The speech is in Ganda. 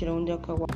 kirondooka wa